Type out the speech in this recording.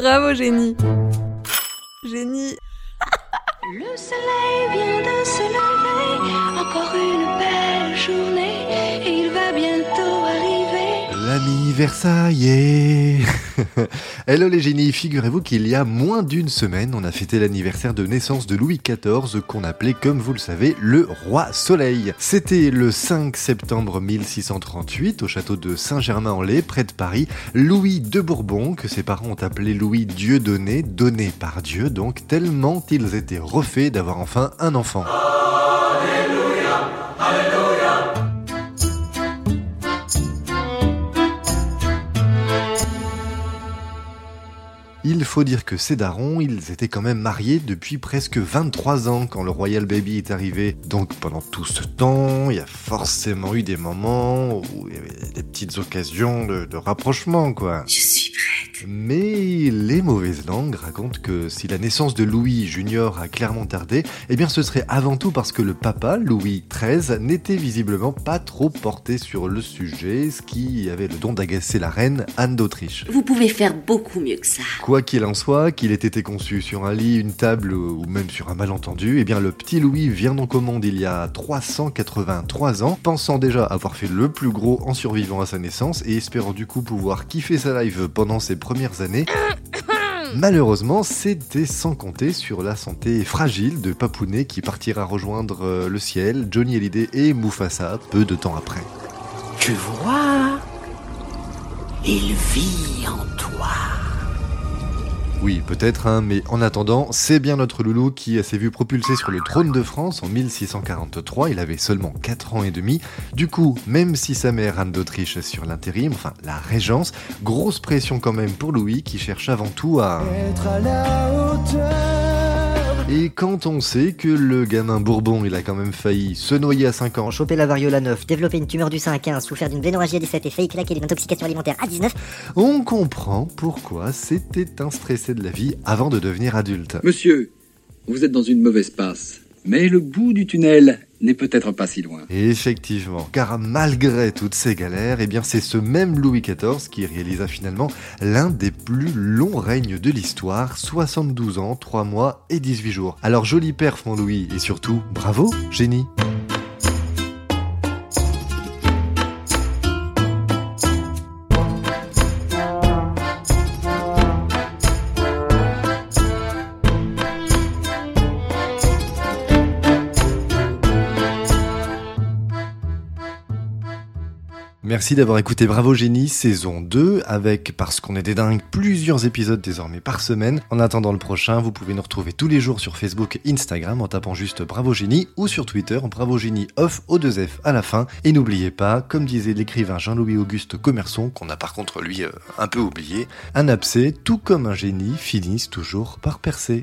Bravo, génie. Génie. Le soleil vient L'anniversaire est... Hello les génies, figurez-vous qu'il y a moins d'une semaine, on a fêté l'anniversaire de naissance de Louis XIV, qu'on appelait, comme vous le savez, le roi soleil. C'était le 5 septembre 1638, au château de Saint-Germain-en-Laye, près de Paris, Louis de Bourbon, que ses parents ont appelé Louis Dieudonné, donné par Dieu, donc tellement ils étaient refaits d'avoir enfin un enfant. Il faut dire que ces darons, ils étaient quand même mariés depuis presque 23 ans quand le Royal Baby est arrivé. Donc pendant tout ce temps, il y a forcément eu des moments où il y avait des petites occasions de, rapprochement, quoi. Mais les mauvaises langues racontent que si la naissance de Louis Junior a clairement tardé, eh bien ce serait avant tout parce que le papa, Louis XIII, n'était visiblement pas trop porté sur le sujet, ce qui avait le don d'agacer la reine Anne d'Autriche. Vous pouvez faire beaucoup mieux que ça. Quoi qu'il en soit, qu'il ait été conçu sur un lit, une table ou même sur un malentendu, eh bien le petit Louis vient donc au monde il y a 383 ans, pensant déjà avoir fait le plus gros en survivant à sa naissance et espérant du coup pouvoir kiffer sa life pendant ses années. Malheureusement, c'était sans compter sur la santé fragile de Papounet qui partira rejoindre euh, le ciel, Johnny Hallyday et Mufasa peu de temps après. Tu vois, il vit en toi. Oui, peut-être, hein, mais en attendant, c'est bien notre loulou qui s'est vu propulsé sur le trône de France en 1643. Il avait seulement 4 ans et demi. Du coup, même si sa mère Anne d'Autriche sur l'intérim, enfin la régence, grosse pression quand même pour Louis qui cherche avant tout à... Et quand on sait que le gamin Bourbon, il a quand même failli se noyer à 5 ans, Choper la variole à 9, développer une tumeur du sein à 15, souffert d'une blénorragie à 17 et failli claquer d'une intoxication alimentaire à 19, on comprend pourquoi c'était un stressé de la vie avant de devenir adulte. Monsieur, vous êtes dans une mauvaise passe, mais le bout du tunnel n'est peut-être pas si loin. Effectivement, car malgré toutes ces galères, eh bien c'est ce même Louis XIV qui réalisa finalement l'un des plus longs règnes de l'histoire, 72 ans, 3 mois et 18 jours. Alors joli perf mon Louis, et surtout, bravo, génie Merci d'avoir écouté Bravo Génie saison 2 avec, parce qu'on est des dingues, plusieurs épisodes désormais par semaine. En attendant le prochain, vous pouvez nous retrouver tous les jours sur Facebook et Instagram en tapant juste Bravo Génie ou sur Twitter Bravo Génie off au 2F à la fin. Et n'oubliez pas, comme disait l'écrivain Jean-Louis Auguste Commerçon, qu'on a par contre lui euh, un peu oublié, un abcès, tout comme un génie, finissent toujours par percer.